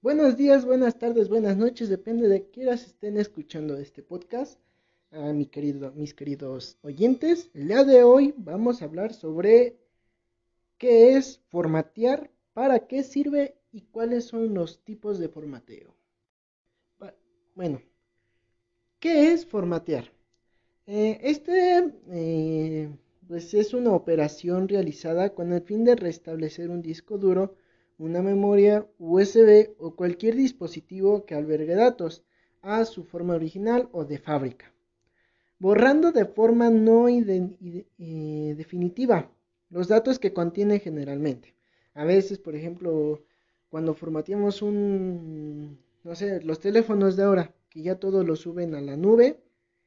Buenos días, buenas tardes, buenas noches, depende de quieras estén escuchando este podcast. A mis queridos oyentes, el día de hoy vamos a hablar sobre qué es formatear, para qué sirve y cuáles son los tipos de formateo. Bueno, ¿qué es formatear? Eh, este eh, pues es una operación realizada con el fin de restablecer un disco duro, una memoria USB o cualquier dispositivo que albergue datos a su forma original o de fábrica, borrando de forma no eh, definitiva los datos que contiene generalmente. A veces, por ejemplo, cuando formateamos un, no sé, los teléfonos de ahora, que ya todos los suben a la nube,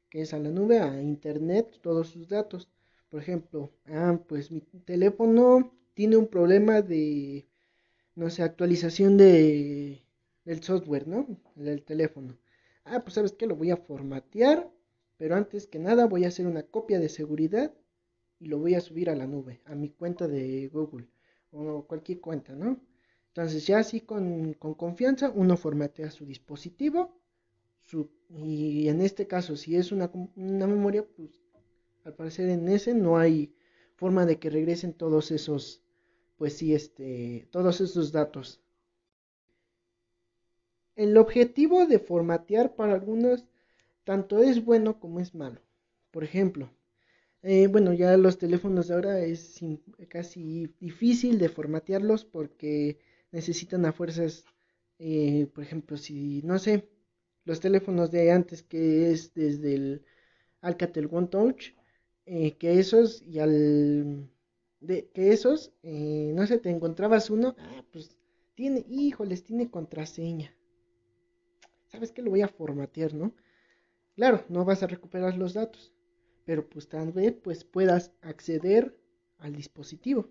que es a la nube, a internet, todos sus datos. Por ejemplo, ah, pues mi teléfono tiene un problema de, no sé, actualización de, del software, ¿no? Del teléfono. Ah, pues sabes que lo voy a formatear, pero antes que nada voy a hacer una copia de seguridad y lo voy a subir a la nube, a mi cuenta de Google o cualquier cuenta, ¿no? Entonces ya así con, confianza uno formatea su dispositivo su, y en este caso si es una, una memoria, pues al parecer en ese no hay forma de que regresen todos esos, pues sí, este, todos esos datos. El objetivo de formatear para algunos tanto es bueno como es malo. Por ejemplo, eh, bueno, ya los teléfonos de ahora es casi difícil de formatearlos porque necesitan a fuerzas, eh, por ejemplo, si, no sé, los teléfonos de antes que es desde el Alcatel One Touch, eh, que esos y al... De, que esos, eh, no sé, te encontrabas uno, ah, pues tiene, híjoles, tiene contraseña. ¿Sabes que lo voy a formatear, no? Claro, no vas a recuperar los datos, pero pues tal vez pues puedas acceder al dispositivo.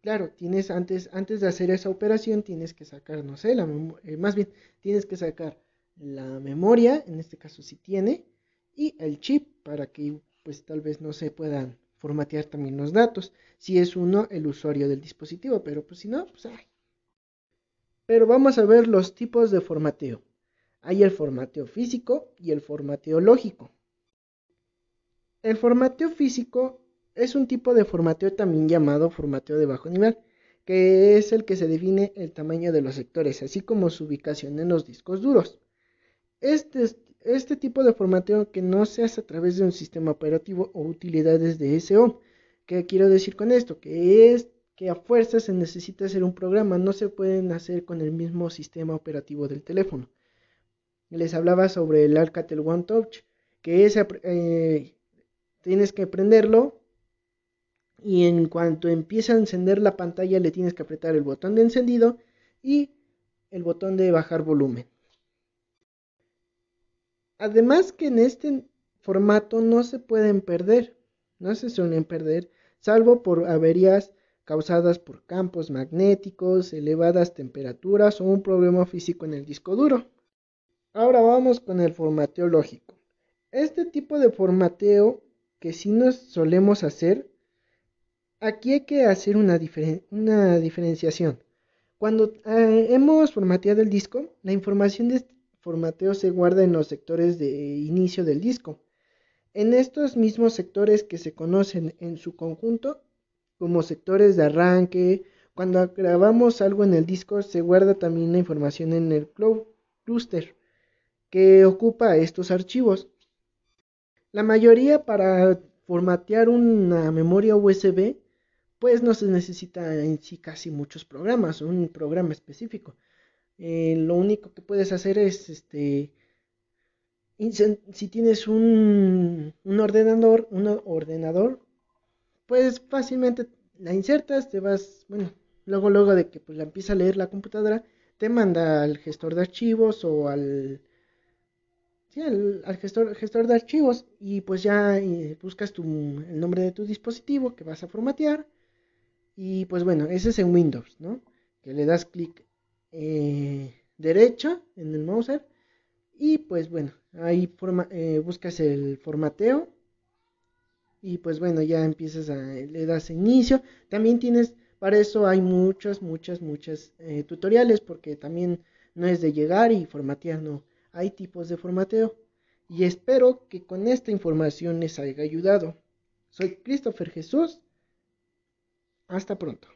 Claro, tienes antes, antes de hacer esa operación tienes que sacar, no sé, la eh, más bien tienes que sacar la memoria, en este caso si tiene, y el chip para que pues tal vez no se puedan formatear también los datos, si es uno el usuario del dispositivo, pero pues si no, pues ay. Pero vamos a ver los tipos de formateo. Hay el formateo físico y el formateo lógico. El formateo físico es un tipo de formateo también llamado formateo de bajo nivel, que es el que se define el tamaño de los sectores, así como su ubicación en los discos duros. Este, este tipo de formateo que no se hace a través de un sistema operativo o utilidades de SO. ¿Qué quiero decir con esto? Que es que a fuerza se necesita hacer un programa, no se pueden hacer con el mismo sistema operativo del teléfono. Les hablaba sobre el Alcatel One Touch, que es, eh, tienes que prenderlo y en cuanto empieza a encender la pantalla le tienes que apretar el botón de encendido y el botón de bajar volumen. Además que en este formato no se pueden perder, no se suelen perder, salvo por averías causadas por campos magnéticos, elevadas temperaturas o un problema físico en el disco duro. Ahora vamos con el formateo lógico. Este tipo de formateo que sí nos solemos hacer aquí hay que hacer una, diferenciación. Cuando eh, hemos formateado el disco, la información de este formateo se guarda en los sectores de inicio del disco. En estos mismos sectores que se conocen en su conjunto como sectores de arranque, cuando grabamos algo en el disco se guarda también la información en el cluster que ocupa estos archivos. La mayoría para formatear una memoria USB pues no se necesita en sí casi muchos programas, un programa específico. Eh, lo único que puedes hacer es, este, si tienes un, un ordenador, un ordenador, pues fácilmente la insertas, te vas, bueno, luego, luego de que pues, la empieza a leer la computadora, te manda al gestor de archivos o al, sí, al, gestor, gestor de archivos y pues ya eh, buscas tu, el nombre de tu dispositivo que vas a formatear y pues bueno, ese es en Windows, ¿no? Que le das clic eh, derecho en el mouse y pues bueno, ahí forma, eh, buscas el formateo y pues bueno, ya empiezas a, le das inicio. También tienes Para eso hay muchas, muchas, muchas eh, tutoriales porque también no es de llegar y formatear, no. Hay tipos de formateo. Y espero que con esta información les haya ayudado. Soy Christopher Jesús. Hasta pronto.